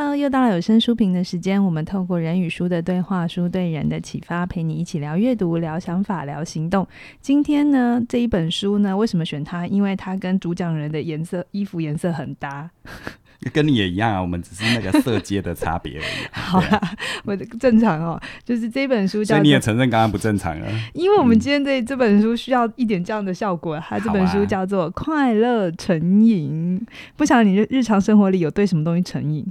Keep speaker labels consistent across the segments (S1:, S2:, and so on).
S1: Hello，又到了有声书评的时间。我们透过人与书的对话，书对人的启发，陪你一起聊阅读、聊想法、聊行动。今天呢，这一本书呢，为什么选它？因为它跟主讲人的颜色、衣服颜色很搭。
S2: 跟你也一样啊，我们只是那个色阶的差别而已。
S1: 好啦，我的正常哦，就是这本书叫。
S2: 所以你也承认刚刚不正常了。
S1: 因为我们今天这这本书需要一点这样的效果。它这本书叫做《快乐成瘾》，不晓得你日常生活里有对什么东西成瘾？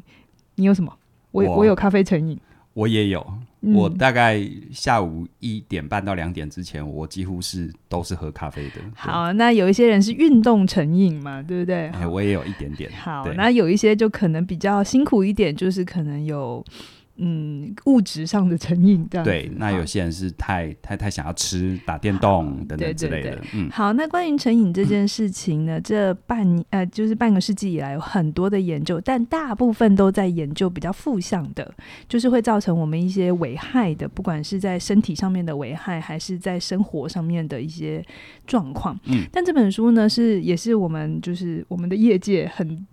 S1: 你有什么？我我，我有咖啡成瘾，
S2: 我也有。我大概下午一点半到两点之前，我几乎是都是喝咖啡的。
S1: 好，那有一些人是运动成瘾嘛，对不对？
S2: 哎，我也有一点点。
S1: 好，那有一些就可能比较辛苦一点，就是可能有。嗯，物质上的成瘾这样。
S2: 对，那有些人是太太太想要吃、打电动等等之类的。对对对嗯，
S1: 好，那关于成瘾这件事情呢，嗯、这半年呃，就是半个世纪以来有很多的研究，但大部分都在研究比较负向的，就是会造成我们一些危害的，不管是在身体上面的危害，还是在生活上面的一些状况。嗯，但这本书呢，是也是我们就是我们的业界很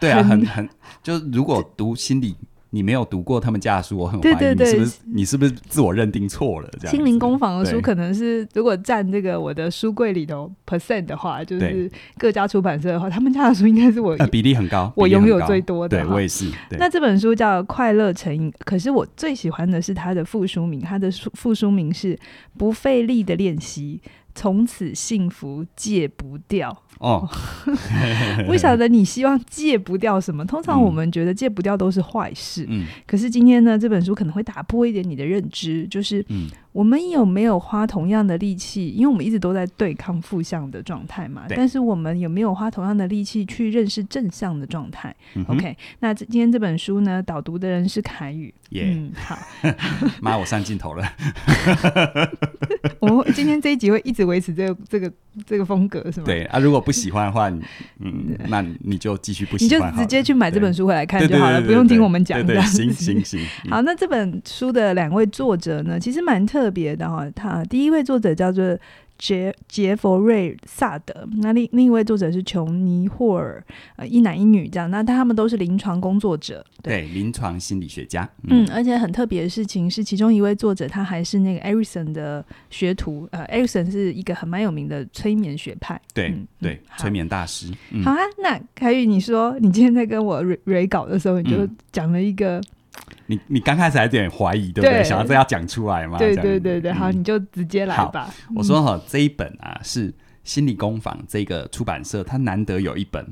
S2: 对啊，很很就是如果读心理。你没有读过他们家的书，我很怀疑对对对，你是不是你是不是自我认定错了？这样，
S1: 心灵工坊的书可能是如果占这个我的书柜里头 percent 的话，就是各家出版社的话，他们家的书应该是我、
S2: 呃、比例很高，
S1: 我拥有最多的。
S2: 对，我也是。
S1: 那这本书叫《快乐成瘾》，可是我最喜欢的是它的副书名，它的书副书名是“不费力的练习”。从此幸福戒不掉哦，不晓得你希望戒不掉什么？通常我们觉得戒不掉都是坏事，嗯，可是今天呢，这本书可能会打破一点你的认知，就是，嗯。我们有没有花同样的力气？因为我们一直都在对抗负向的状态嘛。但是我们有没有花同样的力气去认识正向的状态，嗯？OK，那今天这本书呢，导读的人是凯宇。
S2: Yeah. 嗯，好。妈，我上镜头了。
S1: 我们今天这一集会一直维持这个这个这个风格，是吗？
S2: 对啊，如果不喜欢的话，嗯，那你就继续不喜欢，
S1: 你就直接去买这本书回来看就好了，不用听我们讲。
S2: 对对，行行行。
S1: 好，那这本书的两位作者呢，其实蛮特。特别的哈，他第一位作者叫做杰杰佛瑞萨德，那另另一位作者是琼尼霍尔，呃，一男一女这样，那他们都是临床工作者，
S2: 对，临床心理学家。
S1: 嗯，嗯，而且很特别的事情是，其中一位作者他还是那个 Erikson 的学徒，呃，Erikson 是一个很蛮有名的催眠学派，
S2: 对、
S1: 嗯、
S2: 对，催眠大师。
S1: 嗯、好啊，那凯宇，你说你今天在跟我 re 稿的时候，你就讲了一个。嗯
S2: 你你刚开始还有点怀疑，对不对？对，想要这样讲出来嘛？
S1: 对对对对，好，你就直接来吧。
S2: 我说哈，这一本啊是心理工坊这个出版社，它难得有一本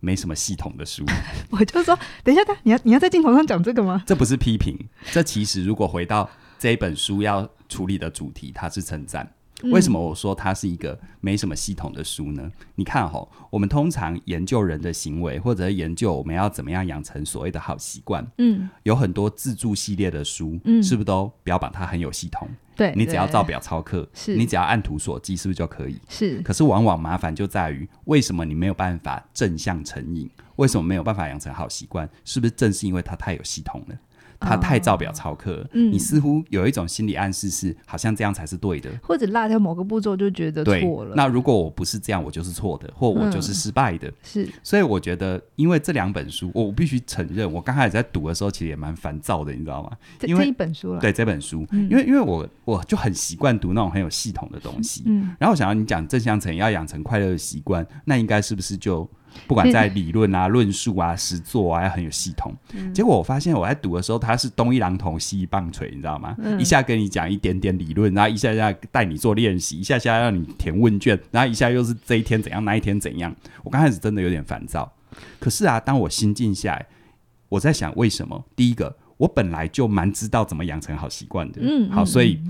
S2: 没什么系统的书。
S1: 我就说，等一下，你要你要在镜头上讲这个吗？
S2: 这不是批评，这其实如果回到这一本书要处理的主题，它是称赞。为什么我说它是一个没什么系统的书呢？你看哈，我们通常研究人的行为，或者研究我们要怎么样养成所谓的好习惯，嗯，有很多自助系列的书，嗯，是不是都标榜它很有系统？
S1: 对，
S2: 你只要照表操课，是你只要按图索骥，是不是就可以？
S1: 是。
S2: 可是往往麻烦就在于，为什么你没有办法正向成瘾？为什么没有办法养成好习惯？是不是正是因为它太有系统了？他太照表操课，嗯，你似乎有一种心理暗示是，好像这样才是对的，
S1: 或者落掉某个步骤就觉得错了。
S2: 那如果我不是这样，我就是错的，或我就是失败的。嗯、是，所以我觉得，因为这两本书，我必须承认，我刚开始在读的时候，其实也蛮烦躁的，你知道吗？因为
S1: 这一本书了，
S2: 对这本书，嗯、因为因为我我就很习惯读那种很有系统的东西，嗯，然后我想要你讲正向成瘾要养成快乐的习惯，那应该是不是就？不管在理论啊、论述啊、实作啊，要很有系统。嗯。结果我发现我在读的时候，他是东一榔头西一棒槌，你知道吗？嗯。一下跟你讲一点点理论，然后一下下带你做练习，一下下让你填问卷，然后一下又是这一天怎样，那一天怎样。我刚开始真的有点烦躁。可是啊，当我心静下来，我在想为什么？第一个，我本来就蛮知道怎么养成好习惯的。嗯。好，所以。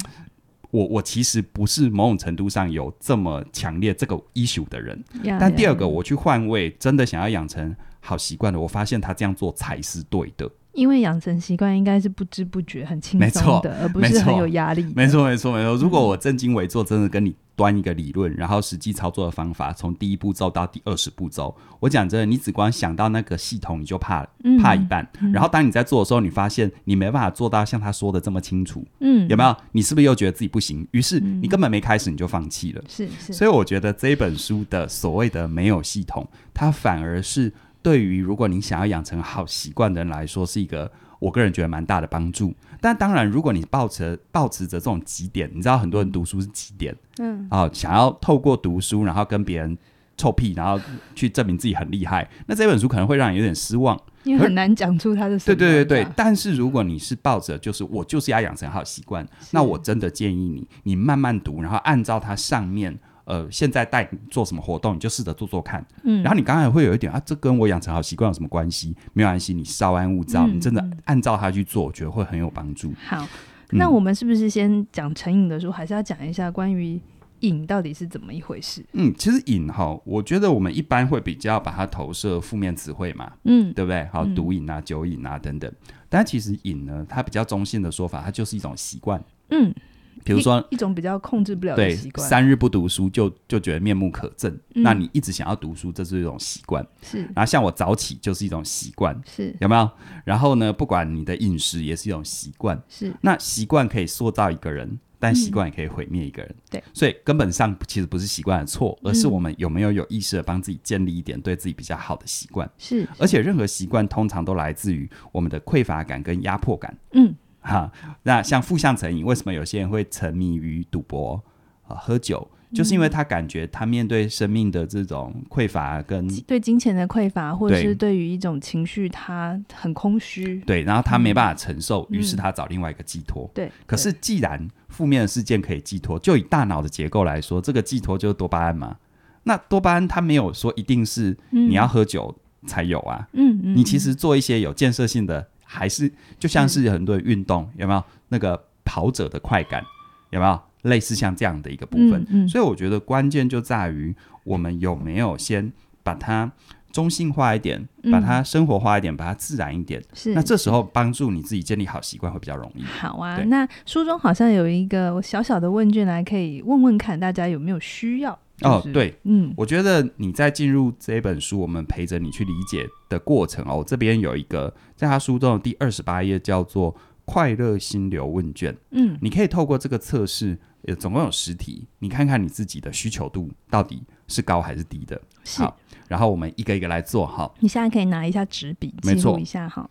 S2: 我我其实不是某种程度上有这么强烈这个 issue 的人，yeah, 但第二个，我去换位，真的想要养成好习惯的，我发现他这样做才是对的。
S1: 因为养成习惯应该是不知不觉、很轻松的，而不是很有压力。
S2: 没错，没错，没错。如果我正襟危坐，真的跟你端一个理论，然后实际操作的方法，从第一步骤到第二十步骤，我讲真的，你只光想到那个系统，你就怕怕一半。然后当你在做的时候，你发现你没办法做到像他说的这么清楚，嗯，有没有？你是不是又觉得自己不行？于是你根本没开始，你就放弃了。是是。所以我觉得这一本书的所谓的没有系统，它反而是。对于如果你想要养成好习惯的人来说，是一个我个人觉得蛮大的帮助。但当然，如果你抱持抱持着这种极点，你知道很多人读书是极点，嗯，啊，想要透过读书，然后跟别人臭屁，然后去证明自己很厉害，那这本书可能会让你有点失望，
S1: 因为很难讲出他的。
S2: 对对对对，但是如果你是抱着就是我就是要养成好习惯，那我真的建议你，你慢慢读，然后按照它上面。呃，现在带你做什么活动，你就试着做做看。嗯，然后你刚才会有一点啊，这跟我养成好习惯有什么关系？没有关系，你稍安勿躁，嗯、你真的按照它去做，我觉得会很有帮助。
S1: 好，嗯、那我们是不是先讲成瘾的时候，还是要讲一下关于瘾到底是怎么一回事？
S2: 嗯，其实瘾哈，我觉得我们一般会比较把它投射负面词汇嘛，嗯，对不对？好，毒瘾啊、酒瘾啊等等。但其实瘾呢，它比较中性的说法，它就是一种习惯。嗯。比如说
S1: 一,一种比较控制不了的习惯，
S2: 三日不读书就就觉得面目可憎。嗯、那你一直想要读书，这是一种习惯。是，然后像我早起就是一种习惯。是，有没有？然后呢，不管你的饮食也是一种习惯。是，那习惯可以塑造一个人，但习惯也可以毁灭一个人。嗯、对，所以根本上其实不是习惯的错，而是我们有没有有意识的帮自己建立一点对自己比较好的习惯。是，而且任何习惯通常都来自于我们的匮乏感跟压迫感。嗯。哈，那像负向成瘾，为什么有些人会沉迷于赌博啊、喝酒？就是因为他感觉他面对生命的这种匮乏，跟
S1: 对金钱的匮乏，或者是对于一种情绪，他很空虚。
S2: 对，然后他没办法承受，于、嗯、是他找另外一个寄托。对，可是既然负面的事件可以寄托，就以大脑的结构来说，这个寄托就是多巴胺嘛。那多巴胺它没有说一定是你要喝酒才有啊。嗯嗯，你其实做一些有建设性的。还是就像是很多人运动，有没有那个跑者的快感？有没有类似像这样的一个部分？嗯嗯、所以我觉得关键就在于我们有没有先把它中性化一点，嗯、把它生活化一点，把它自然一点。是，那这时候帮助你自己建立好习惯会比较容易。
S1: 好啊，那书中好像有一个小小的问卷来，可以问问看大家有没有需要。
S2: 哦，对，嗯，我觉得你在进入这本书，我们陪着你去理解的过程哦。我这边有一个，在他书中的第二十八页，叫做“快乐心流问卷”。嗯，你可以透过这个测试，呃，总共有十题，你看看你自己的需求度到底是高还是低的。是好，然后我们一个一个来做哈。
S1: 你现在可以拿一下纸笔记录一下哈。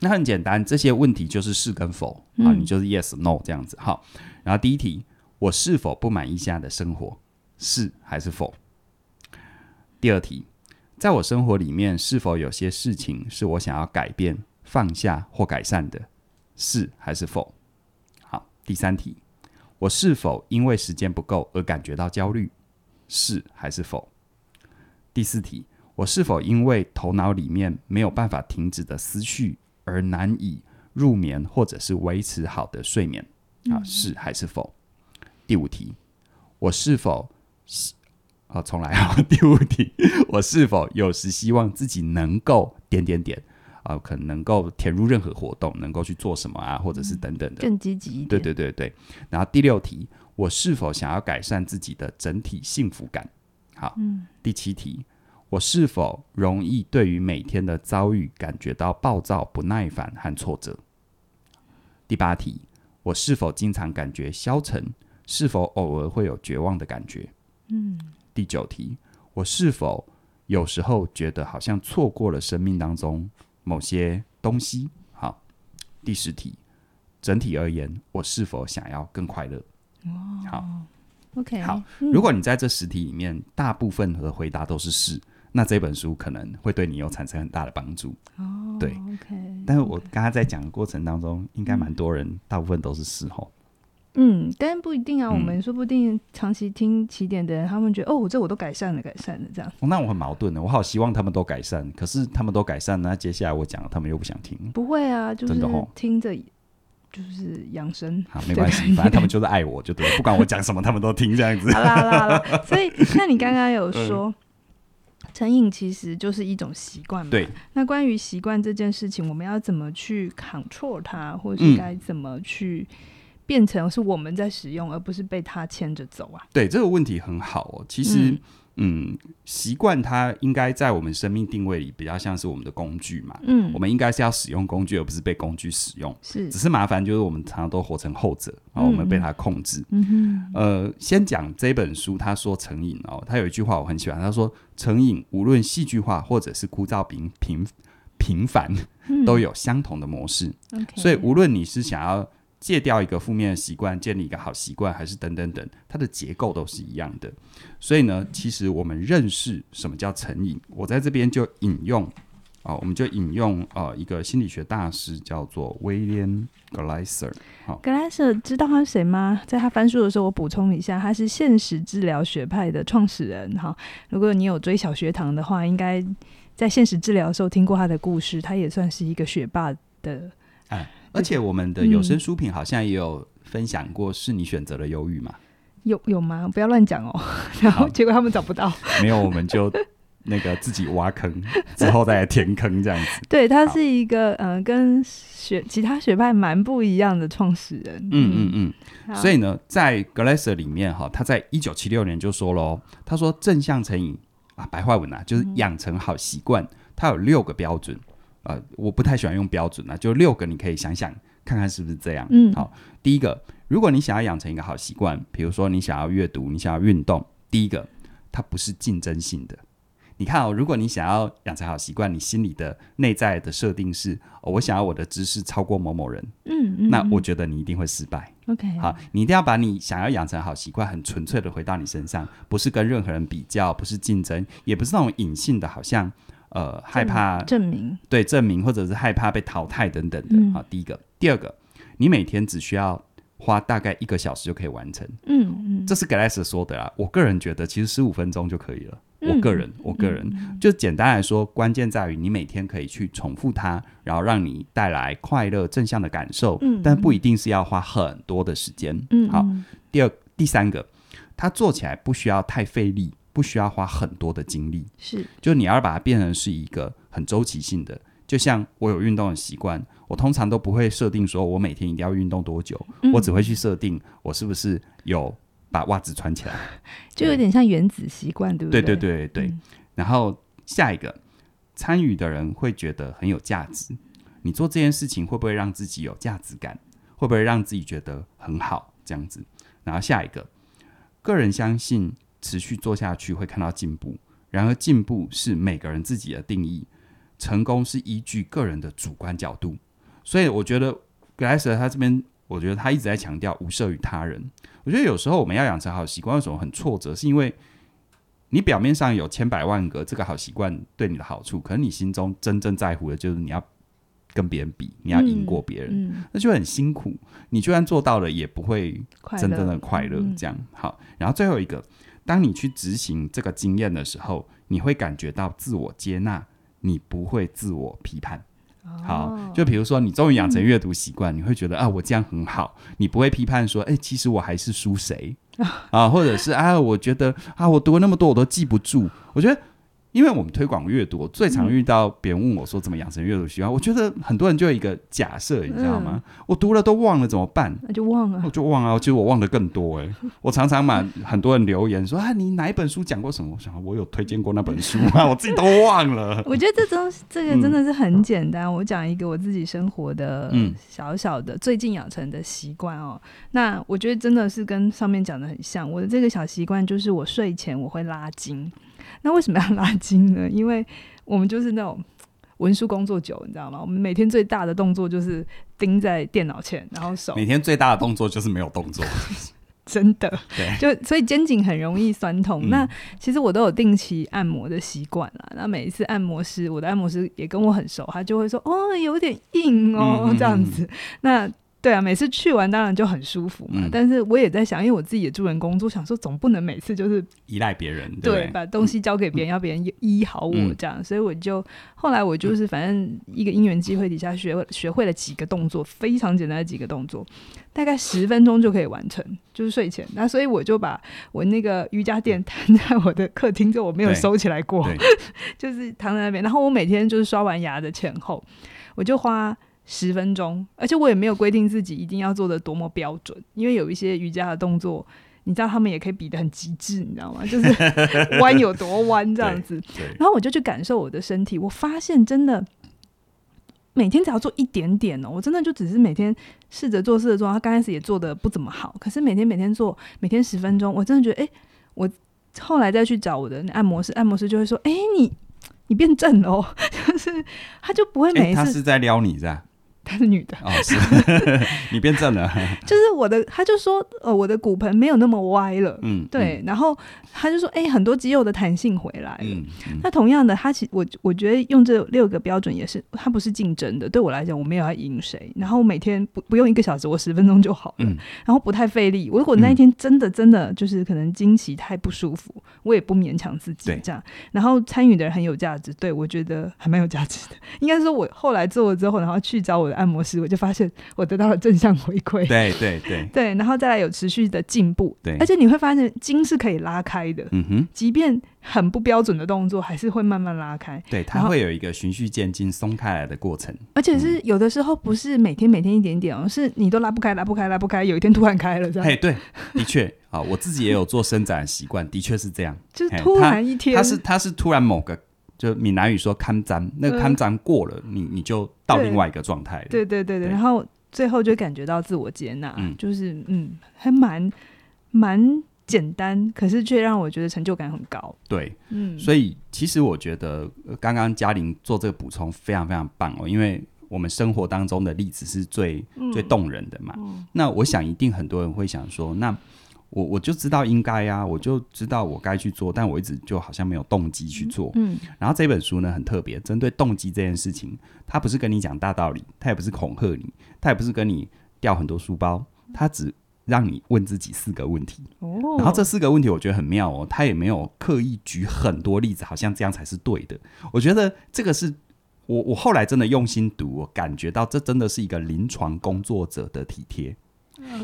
S2: 那很简单，这些问题就是是跟否啊，你就是 yes no 这样子。好，然后第一题，我是否不满意现在的生活？是还是否？第二题，在我生活里面，是否有些事情是我想要改变、放下或改善的？是还是否？好，第三题，我是否因为时间不够而感觉到焦虑？是还是否？第四题，我是否因为头脑里面没有办法停止的思绪而难以入眠，或者是维持好的睡眠？啊，是还是否？第五题，我是否？好，重来啊！第五题，我是否有时希望自己能够点点点啊？可能能够填入任何活动，能够去做什么啊？或者是等等的，
S1: 更积极一点。
S2: 对对对对。然后第六题，我是否想要改善自己的整体幸福感？好，嗯。第七题，我是否容易对于每天的遭遇感觉到暴躁、不耐烦和挫折？第八题，我是否经常感觉消沉？是否偶尔会有绝望的感觉？嗯，第九题，我是否有时候觉得好像错过了生命当中某些东西？好，第十题，整体而言，我是否想要更快乐？
S1: 哦，好，OK，
S2: 好。如果你在这十题里面大部分的回答都是是，那这本书可能会对你有产生很大的帮助。哦，对，OK。但是我刚刚在讲的过程当中，应该蛮多人大部分都是是吼。
S1: 嗯，但不一定啊。我们说不定长期听起点的人，嗯、他们觉得哦，这我都改善了，改善了这样。
S2: 哦，那我很矛盾的，我好希望他们都改善，可是他们都改善，那接下来我讲，他们又不想听。
S1: 不会啊，就是听着就是养生。
S2: 好，没关系，反正他们就是爱我就对了，不管我讲什么，他们都听这样子。
S1: 好啦好啦所以 那你刚刚有说，嗯、成瘾其实就是一种习惯嘛？对。那关于习惯这件事情，我们要怎么去 control 它，或是该怎么去？变成是我们在使用，而不是被他牵着走啊？
S2: 对，这个问题很好哦。其实，嗯，嗯，习惯它应该在我们生命定位里比较像是我们的工具嘛。
S1: 嗯，
S2: 我们应该是要使用工具，而不是被工具使用。
S1: 是，
S2: 只是麻烦就是我们常常都活成后者，然后我们被它控制。
S1: 嗯哼。
S2: 呃，先讲这本书，他说成瘾哦，他有一句话我很喜欢，他说成瘾无论戏剧化或者是枯燥平平平凡，都有相同的模式。
S1: 嗯、
S2: 所以无论你是想要。戒掉一个负面的习惯，建立一个好习惯，还是等等等，它的结构都是一样的。所以呢，其实我们认识什么叫成瘾，我在这边就引用啊、哦，我们就引用呃一个心理学大师叫做威廉格莱瑟。好，
S1: 格莱瑟知道他是谁吗？在他翻书的时候，我补充一下，他是现实治疗学派的创始人。哈，如果你有追小学堂的话，应该在现实治疗的时候听过他的故事。他也算是一个学霸的。
S2: 哎而且我们的有声书品好像也有分享过，是你选择了忧郁吗？
S1: 有有吗？不要乱讲哦。然后结果他们找不到，
S2: 没有，我们就那个自己挖坑，之后再来填坑这样子。
S1: 对，他是一个呃，跟学其他学派蛮不一样的创始人。
S2: 嗯嗯嗯。嗯所以呢，在格莱瑟里面哈，他在一九七六年就说喽，他说正向成瘾啊，白话文啊，就是养成好习惯，它有六个标准。呃，我不太喜欢用标准啊，就六个，你可以想想看看是不是这样。
S1: 嗯，
S2: 好，第一个，如果你想要养成一个好习惯，比如说你想要阅读，你想要运动，第一个，它不是竞争性的。你看哦，如果你想要养成好习惯，你心里的内在的设定是，哦，我想要我的知识超过某某人，
S1: 嗯嗯，
S2: 那我觉得你一定会失败。
S1: OK，
S2: 好，你一定要把你想要养成好习惯，很纯粹的回到你身上，不是跟任何人比较，不是竞争，也不是那种隐性的，好像。呃，害怕
S1: 证明，
S2: 对证明，或者是害怕被淘汰等等的。
S1: 嗯、
S2: 好，第一个，第二个，你每天只需要花大概一个小时就可以完成。
S1: 嗯嗯，
S2: 这是 Glass 说的啦。我个人觉得，其实十五分钟就可以了。
S1: 嗯、
S2: 我个人，我个人、
S1: 嗯、
S2: 就简单来说，关键在于你每天可以去重复它，然后让你带来快乐、正向的感受。
S1: 嗯，
S2: 但不一定是要花很多的时间。
S1: 嗯，
S2: 好。第二、第三个，它做起来不需要太费力。不需要花很多的精力，
S1: 是，
S2: 就你要把它变成是一个很周期性的。就像我有运动的习惯，我通常都不会设定说我每天一定要运动多久，
S1: 嗯、
S2: 我只会去设定我是不是有把袜子穿起来，
S1: 就有点像原子习惯，对不对？
S2: 对对对对。嗯、然后下一个参与的人会觉得很有价值，你做这件事情会不会让自己有价值感？会不会让自己觉得很好？这样子。然后下一个，个人相信。持续做下去会看到进步，然而进步是每个人自己的定义，成功是依据个人的主观角度。所以我觉得格莱瑟他这边，我觉得他一直在强调无涉于他人。我觉得有时候我们要养成好习惯，为什么很挫折？是因为你表面上有千百万个这个好习惯对你的好处，可是你心中真正在乎的就是你要跟别人比，你要赢过别人，
S1: 嗯嗯、
S2: 那就很辛苦。你就算做到了，也不会真正的快乐。这样好，然后最后一个。当你去执行这个经验的时候，你会感觉到自我接纳，你不会自我批判。
S1: 哦、
S2: 好，就比如说你终于养成阅读习惯，嗯、你会觉得啊，我这样很好，你不会批判说，哎，其实我还是输谁啊，或者是啊，我觉得啊，我读了那么多，我都记不住。我觉得。因为我们推广阅读，我最常遇到别人问我说怎么养成阅读习惯。嗯、我觉得很多人就有一个假设，你知道吗？嗯、我读了都忘了怎么办？
S1: 那就忘了，
S2: 我就忘了。其实我忘得更多哎、欸。我常常嘛，很多人留言说啊，你哪一本书讲过什么？我想我有推荐过那本书吗？我自己都忘了。
S1: 我觉得这东西这个真的是很简单。嗯、我讲一个我自己生活的小小的、嗯、最近养成的习惯哦。那我觉得真的是跟上面讲的很像。我的这个小习惯就是我睡前我会拉筋。那为什么要拉筋呢？因为我们就是那种文书工作久，你知道吗？我们每天最大的动作就是盯在电脑前，然后手。
S2: 每天最大的动作就是没有动作，
S1: 真的。
S2: 对，
S1: 就所以肩颈很容易酸痛。
S2: 嗯、
S1: 那其实我都有定期按摩的习惯啦。那每一次按摩师，我的按摩师也跟我很熟，他就会说：“哦，有点硬哦，嗯嗯嗯 这样子。”那对啊，每次去完当然就很舒服嘛。嗯、但是我也在想，因为我自己也助人工作，想说总不能每次就是
S2: 依赖别人，
S1: 对，
S2: 对，
S1: 把东西交给别人，嗯、要别人医好我这样。嗯、所以我就后来我就是反正一个因缘机会底下学学会了几个动作，非常简单的几个动作，大概十分钟就可以完成，就是睡前。那所以我就把我那个瑜伽垫摊在我的客厅，就我没有收起来过，就是躺在那边。然后我每天就是刷完牙的前后，我就花。十分钟，而且我也没有规定自己一定要做的多么标准，因为有一些瑜伽的动作，你知道他们也可以比得很极致，你知道吗？就是 弯有多弯这样子。然后我就去感受我的身体，我发现真的每天只要做一点点哦，我真的就只是每天试着做试着做，他刚开始也做的不怎么好，可是每天每天做，每天十分钟，我真的觉得，哎，我后来再去找我的按摩师，按摩师就会说，哎，你你变正了哦，就是他就不会每一次
S2: 他是在撩你是吧？
S1: 她是女的。
S2: 哦，是。你变正了，
S1: 就是我的，他就说，呃，我的骨盆没有那么歪了，嗯，对，嗯、然后他就说，哎、欸，很多肌肉的弹性回来了。嗯嗯、那同样的，他其我我觉得用这六个标准也是，他不是竞争的，对我来讲，我没有要赢谁，然后每天不不用一个小时，我十分钟就好了，嗯、然后不太费力。我如果那一天真的真的就是可能经期太不舒服，我也不勉强自己这样。然后参与的人很有价值，对我觉得还蛮有价值的。应该说，我后来做了之后，然后去找我的。按摩师，我就发现我得到了正向回馈，
S2: 对对对。
S1: 对，然后再来有持续的进步，对，而且你会发现筋是可以拉开的，嗯哼，即便很不标准的动作，还是会慢慢拉开，
S2: 对，它会有一个循序渐进松开来的过程，
S1: 而且是有的时候不是每天每天一点点哦，是你都拉不开拉不开拉不开，有一天突然开了这样，
S2: 嘿，对，的确。啊，我自己也有做伸展习惯，的确是这样，
S1: 就是突然一天，
S2: 它是它是突然某个。就闽南语说“看脏”，那个“看脏”过了，嗯、你你就到另外一个状态。
S1: 对对对对，對然后最后就感觉到自我接纳，嗯、就是嗯，还蛮蛮简单，可是却让我觉得成就感很高。
S2: 对，嗯，所以其实我觉得刚刚嘉玲做这个补充非常非常棒哦，因为我们生活当中的例子是最、嗯、最动人的嘛。嗯、那我想一定很多人会想说，那。我我就知道应该呀、啊，我就知道我该去做，但我一直就好像没有动机去做。嗯，然后这本书呢很特别，针对动机这件事情，它不是跟你讲大道理，它也不是恐吓你，它也不是跟你掉很多书包，它只让你问自己四个问题。哦，然后这四个问题我觉得很妙哦，他也没有刻意举很多例子，好像这样才是对的。我觉得这个是我我后来真的用心读，我感觉到这真的是一个临床工作者的体贴。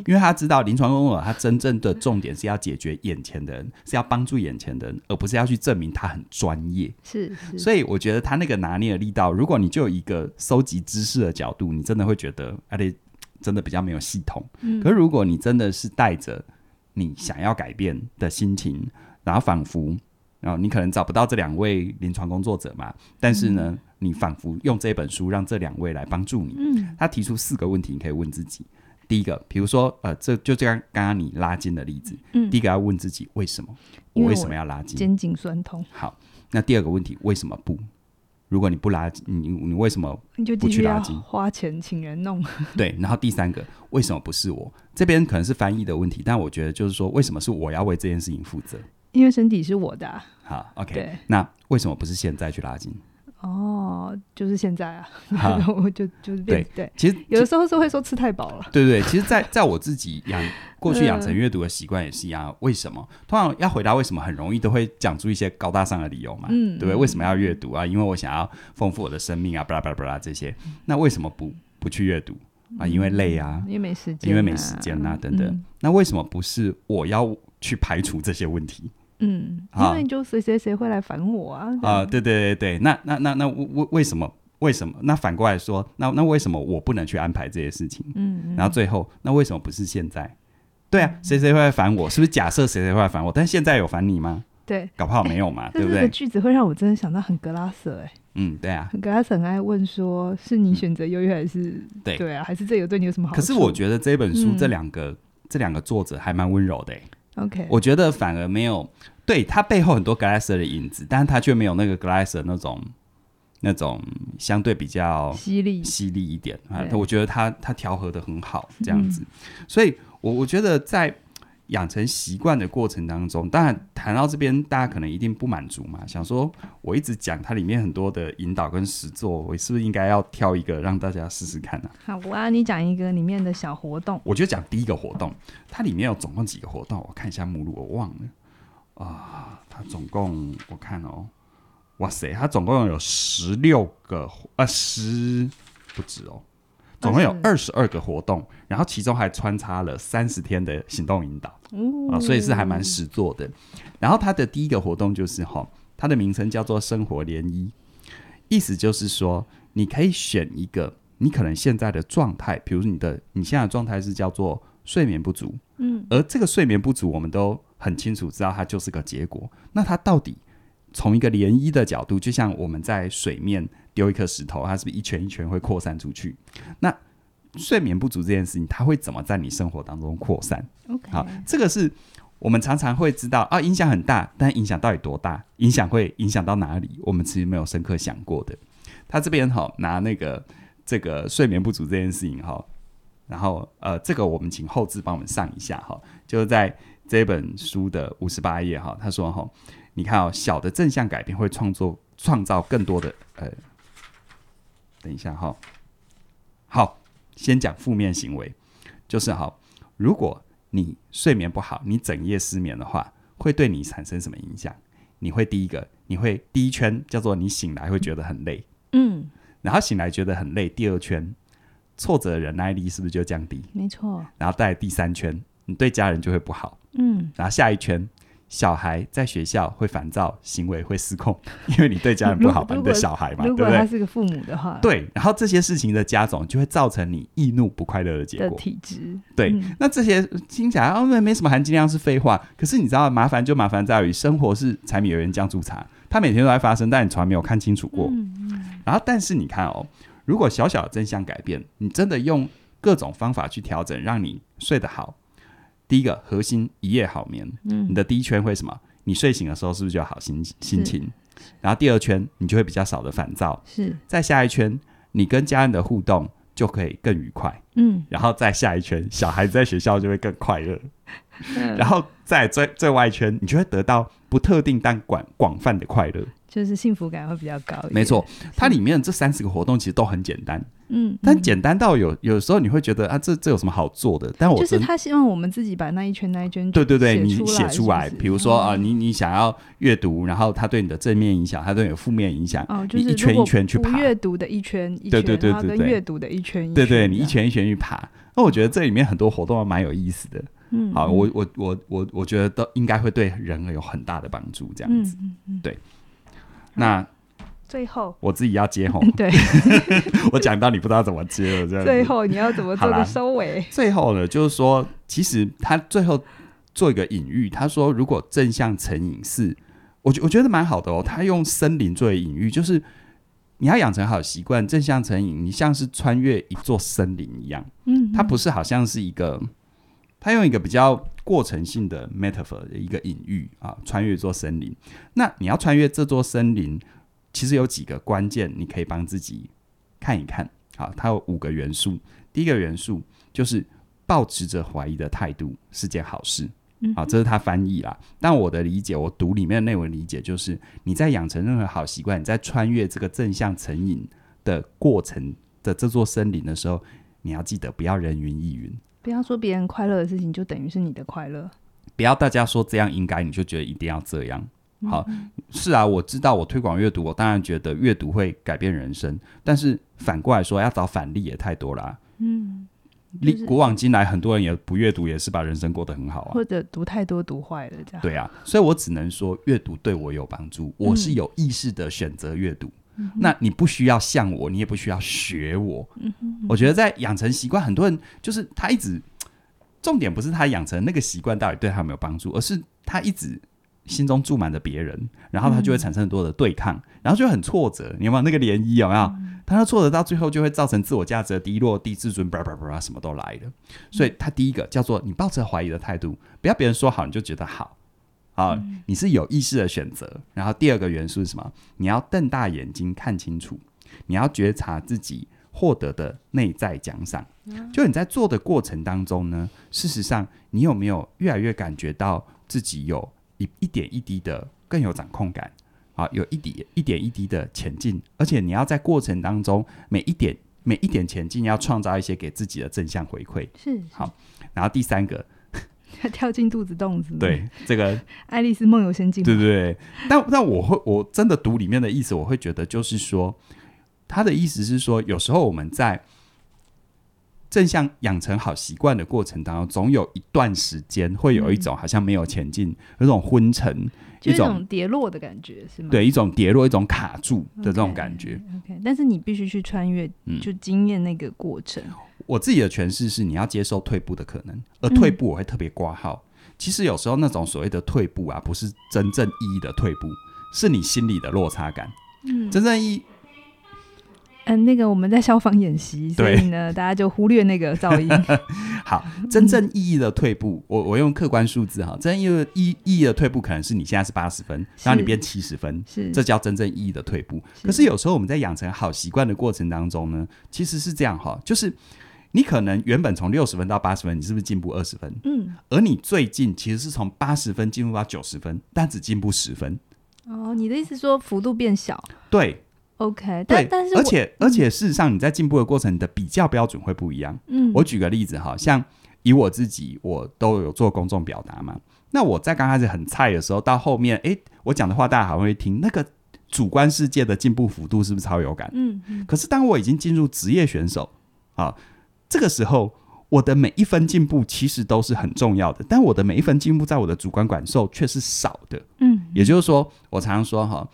S2: 因为他知道临床工作者，他真正的重点是要解决眼前的人，是要帮助眼前的人，而不是要去证明他很专业。
S1: 是，是，
S2: 所以我觉得他那个拿捏的力道，如果你就有一个收集知识的角度，你真的会觉得，而且，真的比较没有系统。嗯。可是如果你真的是带着你想要改变的心情，然后仿佛，然后你可能找不到这两位临床工作者嘛，但是呢，嗯、你仿佛用这本书让这两位来帮助你。嗯。他提出四个问题，你可以问自己。第一个，比如说，呃，这就这样，刚刚你拉筋的例子，嗯，第一个要问自己为什么？我为什么要拉筋？
S1: 肩颈酸痛。
S2: 好，那第二个问题，为什么不？如果你不拉筋，你你为什么不去拉筋？
S1: 花钱请人弄。
S2: 对，然后第三个，为什么不是我？这边可能是翻译的问题，但我觉得就是说，为什么是我要为这件事情负责？
S1: 因为身体是我的啊。
S2: 好，OK。那为什么不是现在去拉筋？
S1: 哦，就是现在啊，然后我就就是对对，
S2: 其实
S1: 有的时候是会说吃太饱了，
S2: 对对，其实，在在我自己养过去养成阅读的习惯也是一样。为什么？通常要回答为什么，很容易都会讲出一些高大上的理由嘛，对不对？为什么要阅读啊？因为我想要丰富我的生命啊，巴拉巴拉巴拉这些。那为什么不不去阅读啊？因为累啊，
S1: 因为没时间，
S2: 因为没时间啊，等等。那为什么不是我要去排除这些问题？
S1: 嗯，因为就谁谁谁会来烦我啊？
S2: 啊，对对对对，那那那那为为什么为什么？那反过来说，那那为什么我不能去安排这些事情？嗯，然后最后，那为什么不是现在？对啊，谁谁会来烦我？是不是假设谁谁会来烦我？但现在有烦你吗？对，搞不好没有嘛，对不对？这个
S1: 句子会让我真的想到很格拉瑟哎。
S2: 嗯，对啊，
S1: 格拉瑟很爱问说：是你选择忧郁还是对对啊？还是这个对你有什么好处？
S2: 可是我觉得这本书这两个这两个作者还蛮温柔的。
S1: OK，
S2: 我觉得反而没有。对，他背后很多 Glasser 的影子，但是他却没有那个 Glasser 那种那种相对比较
S1: 犀利
S2: 犀利一点啊。我觉得他他调和的很好，这样子。嗯、所以我我觉得在养成习惯的过程当中，当然谈到这边，大家可能一定不满足嘛，想说我一直讲它里面很多的引导跟实作，我是不是应该要挑一个让大家试试看呢、
S1: 啊？好，我要你讲一个里面的小活动。
S2: 我就讲第一个活动，它里面有总共几个活动？我看一下目录，我忘了。啊，它总共我看哦，哇塞，它总共有十六个，呃，十不止哦，总共有二十二个活动，然后其中还穿插了三十天的行动引导，啊，所以是还蛮实做的。然后它的第一个活动就是哈，它的名称叫做生活涟漪，意思就是说，你可以选一个你可能现在的状态，比如你的你现在的状态是叫做睡眠不足，
S1: 嗯，
S2: 而这个睡眠不足，我们都很清楚知道它就是个结果。那它到底从一个涟漪的角度，就像我们在水面丢一颗石头，它是不是一圈一圈会扩散出去？那睡眠不足这件事情，它会怎么在你生活当中扩散
S1: ？OK，
S2: 好，这个是我们常常会知道啊，影响很大，但影响到底多大？影响会影响到哪里？我们其实没有深刻想过的。他这边哈拿那个这个睡眠不足这件事情哈，然后呃，这个我们请后置帮我们上一下哈，就是在这本书的五十八页哈，他说哈，你看哦，小的正向改变会创作创造更多的呃，等一下哈，好。先讲负面行为，就是哈，如果你睡眠不好，你整夜失眠的话，会对你产生什么影响？你会第一个，你会第一圈叫做你醒来会觉得很累，
S1: 嗯，
S2: 然后醒来觉得很累，第二圈挫折忍耐力是不是就降低？
S1: 没错，
S2: 然后在第三圈，你对家人就会不好，
S1: 嗯，
S2: 然后下一圈。小孩在学校会烦躁，行为会失控，因为你对家人不好，你的小孩嘛，
S1: 如果他是个父母的话，
S2: 对，然后这些事情的加总就会造成你易怒不快乐的结果。
S1: 体质，
S2: 对，嗯、那这些听起来哦，没没什么含金量是废话。可是你知道，麻烦就麻烦在于生活是柴米油盐酱醋茶，它每天都在发生，但你从来没有看清楚过。
S1: 嗯嗯、
S2: 然后，但是你看哦，如果小小的真相改变，你真的用各种方法去调整，让你睡得好。第一个核心，一夜好眠。嗯，你的第一圈会什么？你睡醒的时候是不是就有好心心情？然后第二圈你就会比较少的烦躁。
S1: 是，
S2: 再下一圈你跟家人的互动就可以更愉快。
S1: 嗯，
S2: 然后再下一圈小孩子在学校就会更快乐。
S1: 嗯、
S2: 然后在最最外圈你就会得到不特定但广广泛的快乐。
S1: 就是幸福感会比较高一点。
S2: 没错，它里面这三十个活动其实都很简单，
S1: 嗯，
S2: 但简单到有有时候你会觉得啊，这这有什么好做的？但我
S1: 就是他希望我们自己把那一圈那一圈，
S2: 对对对，你写出
S1: 来，
S2: 比如说啊，你你想要阅读，然后它对你的正面影响，它对你的负面影响，
S1: 哦，就是
S2: 一圈一圈去爬，
S1: 阅读的一圈一圈，
S2: 对对对对对，
S1: 阅读的一圈一圈，
S2: 对对，你一圈一圈去爬。那我觉得这里面很多活动还蛮有意思的，
S1: 嗯，
S2: 好，我我我我我觉得都应该会对人有很大的帮助，这样子，对，那。
S1: 最后，
S2: 我自己要接吼，
S1: 对，
S2: 我讲到你不知道怎么接了，这样。
S1: 最后你要怎么做个收尾？
S2: 最后呢，就是说，其实他最后做一个隐喻，他说，如果正向成瘾是，我觉我觉得蛮好的哦。他用森林作为隐喻，就是你要养成好习惯，正向成瘾，你像是穿越一座森林一样。
S1: 嗯，
S2: 它不是好像是一个，他用一个比较过程性的 metaphor 的一个隐喻啊，穿越一座森林。那你要穿越这座森林。其实有几个关键，你可以帮自己看一看。好，它有五个元素。第一个元素就是抱持着怀疑的态度是件好事。好，这是他翻译啦。但我的理解，我读里面的内文理解就是，你在养成任何好习惯，你在穿越这个正向成瘾的过程的这座森林的时候，你要记得不要人云亦云，
S1: 不要说别人快乐的事情就等于是你的快乐，
S2: 不要大家说这样应该，你就觉得一定要这样。好，是啊，我知道，我推广阅读，我当然觉得阅读会改变人生。但是反过来说，要找反例也太多了啊。
S1: 嗯，
S2: 历古往今来，很多人也不阅读，也是把人生过得很好啊。
S1: 或者读太多，读坏了这样。
S2: 对啊，所以我只能说，阅读对我有帮助。我是有意识的选择阅读。嗯。那你不需要像我，你也不需要学我。
S1: 嗯哼。
S2: 我觉得在养成习惯，很多人就是他一直重点不是他养成那个习惯到底对他有没有帮助，而是他一直。心中住满着别人，然后他就会产生很多的对抗，嗯、然后就很挫折。你有没有那个涟漪？有没有？嗯、他的挫折到最后就会造成自我价值的低落、低自尊，叭叭叭，什么都来了。所以他第一个叫做你抱着怀疑的态度，不要别人说好你就觉得好啊，嗯、你是有意识的选择。然后第二个元素是什么？你要瞪大眼睛看清楚，你要觉察自己获得的内在奖赏。嗯、就你在做的过程当中呢，事实上你有没有越来越感觉到自己有？一一点一滴的更有掌控感，啊，有一点一点一滴的前进，而且你要在过程当中每一点每一点前进，要创造一些给自己的正向回馈。
S1: 是，是
S2: 好，然后第三个，
S1: 跳进肚子洞子。
S2: 对，这个
S1: 爱丽丝梦游仙境。
S2: 对对对，但但我会我真的读里面的意思，我会觉得就是说，他的意思是说，有时候我们在。正向养成好习惯的过程当中，总有一段时间会有一种好像没有前进，嗯、有种昏沉，
S1: 一种跌落的感觉，是吗？
S2: 对，一种跌落，一种卡住的这种感觉。
S1: Okay, OK，但是你必须去穿越，就经验那个过程。
S2: 嗯、我自己的诠释是，你要接受退步的可能，而退步我会特别挂号。嗯、其实有时候那种所谓的退步啊，不是真正意义的退步，是你心里的落差感。嗯，真正意义。
S1: 嗯，那个我们在消防演习，所以呢，大家就忽略那个噪音。
S2: 好，真正意义的退步，我我用客观数字哈，真正意义意意义的退步，可能是你现在是八十分，然后你变七十分，是这叫真正意义的退步。可是有时候我们在养成好习惯的过程当中呢，其实是这样哈，就是你可能原本从六十分到八十分，你是不是进步二十分？嗯，而你最近其实是从八十分进步到九十分，但只进步十分。
S1: 哦，你的意思说幅度变小？
S2: 对。
S1: OK，但但是
S2: 而且而且事实上，你在进步的过程，你的比较标准会不一样。嗯，我举个例子哈，像以我自己，我都有做公众表达嘛。那我在刚开始很菜的时候，到后面，哎，我讲的话大家还会听，那个主观世界的进步幅度是不是超有感？嗯嗯。可是当我已经进入职业选手啊，这个时候我的每一分进步其实都是很重要的，但我的每一分进步在我的主观感受却是少的。嗯，也就是说，我常常说哈。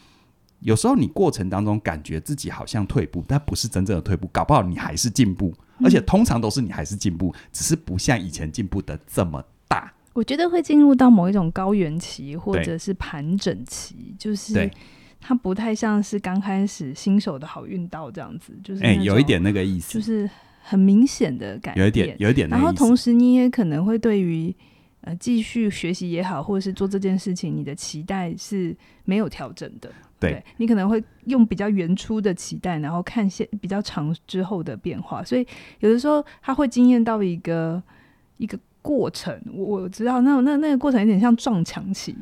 S2: 有时候你过程当中感觉自己好像退步，但不是真正的退步，搞不好你还是进步，嗯、而且通常都是你还是进步，只是不像以前进步的这么大。
S1: 我觉得会进入到某一种高原期，或者是盘整期，就是它不太像是刚开始新手的好运道这样子，就是哎、
S2: 欸，有一点那个意思，
S1: 就是很明显的改变，
S2: 有一点，有一点。
S1: 然后同时你也可能会对于。呃，继续学习也好，或者是做这件事情，你的期待是没有调整的。对，对你可能会用比较原初的期待，然后看现比较长之后的变化。所以有的时候他会惊艳到一个一个过程。我我知道那那那个过程有点像撞墙期，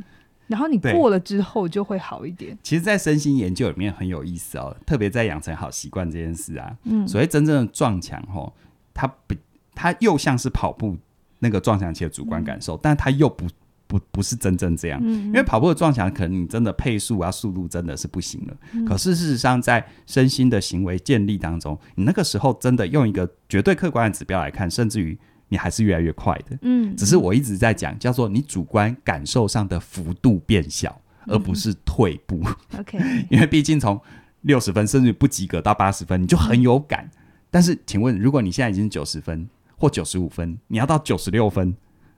S1: 然后你过了之后就会好一点。
S2: 其实，在身心研究里面很有意思哦，特别在养成好习惯这件事啊。嗯，所谓真正的撞墙吼，它不，它又像是跑步。那个撞墙期的主观感受，嗯、但它又不不不是真正这样，嗯、因为跑步的撞墙，可能你真的配速啊、速度真的是不行了。嗯、可是事实上，在身心的行为建立当中，你那个时候真的用一个绝对客观的指标来看，甚至于你还是越来越快的。嗯，只是我一直在讲，叫做你主观感受上的幅度变小，嗯、而不是退步。OK，因为毕竟从六十分甚至不及格到八十分，你就很有感。嗯、但是，请问，如果你现在已经九十分？或九十五分，你要到九十六分，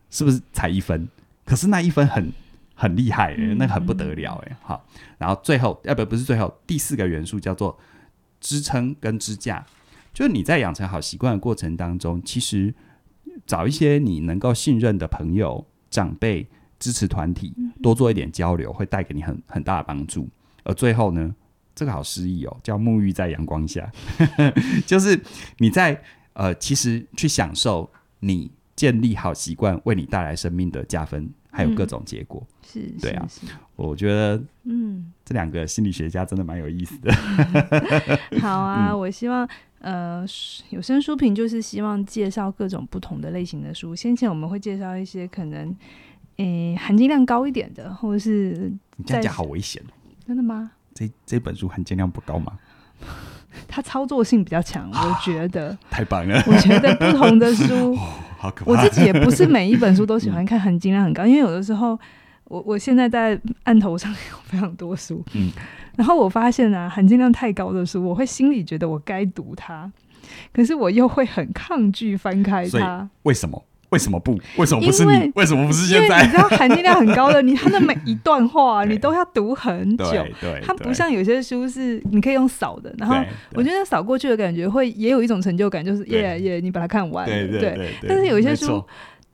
S2: 是不是才一分？可是那一分很很厉害、欸，那个很不得了哎、欸。好，然后最后，呃，不，不是最后，第四个元素叫做支撑跟支架，就是你在养成好习惯的过程当中，其实找一些你能够信任的朋友、长辈、支持团体，多做一点交流，会带给你很很大的帮助。而最后呢，这个好诗意哦，叫沐浴在阳光下，就是你在。呃，其实去享受你建立好习惯为你带来生命的加分，还有各种结果，
S1: 嗯、是，
S2: 对啊，我觉得，嗯，这两个心理学家真的蛮有意思的。
S1: 好啊，嗯、我希望，呃，有声书评就是希望介绍各种不同的类型的书。先前我们会介绍一些可能，诶，含金量高一点的，或者是
S2: 你这样讲好危险，
S1: 真的吗？
S2: 这这本书含金量不高吗？
S1: 它操作性比较强，我觉得
S2: 太棒了。
S1: 我觉得不同的书，
S2: 哦、好可怕。
S1: 我自己也不是每一本书都喜欢看，含金量很高，嗯、因为有的时候，我我现在在案头上有非常多书，嗯，然后我发现啊，含金量太高的书，我会心里觉得我该读它，可是我又会很抗拒翻开它，
S2: 为什么？为什么不？为什么不是你？为，为什么不是现在？
S1: 你知道 含金量很高的，你他的每一段话你都要读很久。对，对它不像有些书是你可以用扫的，然后我觉得扫过去的感觉会也有一种成就感，就是耶耶，你把它看完。对对对，对。但是有一些书。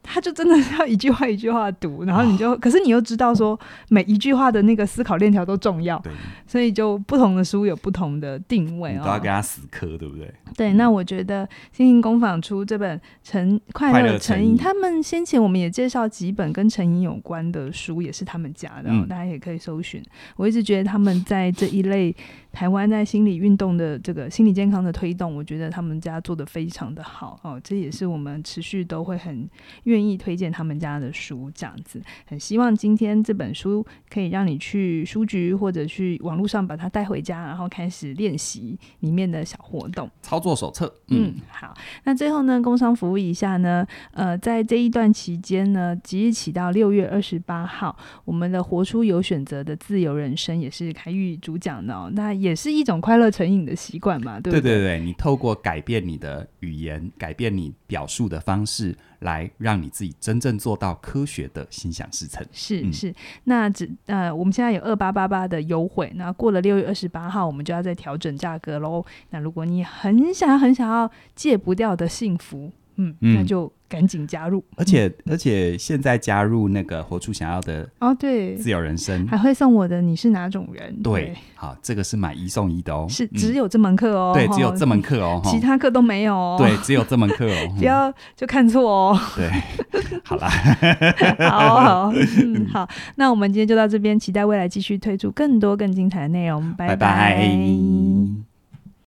S1: 他就真的是要一句话一句话读，然后你就，哦、可是你又知道说每一句话的那个思考链条都重要，对所以就不同的书有不同的定位，哦，都
S2: 要跟他死磕，对不对？
S1: 对，那我觉得新兴工坊出这本成快乐成瘾，他们先前我们也介绍几本跟成瘾有关的书，也是他们家的，嗯、大家也可以搜寻。我一直觉得他们在这一类。台湾在心理运动的这个心理健康的推动，我觉得他们家做的非常的好哦，这也是我们持续都会很愿意推荐他们家的书，这样子。很希望今天这本书可以让你去书局或者去网络上把它带回家，然后开始练习里面的小活动。
S2: 操作手册，
S1: 嗯，嗯，好。那最后呢，工商服务一下呢，呃，在这一段期间呢，即日起到六月二十八号，我们的活出有选择的自由人生也是凯玉主讲的哦，那也。也是一种快乐成瘾的习惯嘛，对不对？
S2: 对对对，你透过改变你的语言，改变你表述的方式，来让你自己真正做到科学的心想事成。
S1: 是、嗯、是，那只呃，我们现在有二八八八的优惠，那过了六月二十八号，我们就要再调整价格喽。那如果你很想要很想要戒不掉的幸福，嗯，嗯。那就。赶紧加入，
S2: 而且、嗯、而且现在加入那个活出想要的哦，对，自由人生。
S1: 还会送我的你是哪种人？
S2: 对，对。好，这个是买一送一的哦，
S1: 是只有这门课哦、嗯，
S2: 对，只有这门课哦，
S1: 其他课都没有哦，
S2: 对，只有这门课哦，
S1: 不要就看错哦，
S2: 对，好啦，
S1: 好好，嗯，好，那我们今天就到这边，期待未来继续推出更多更精彩的内容。拜。拜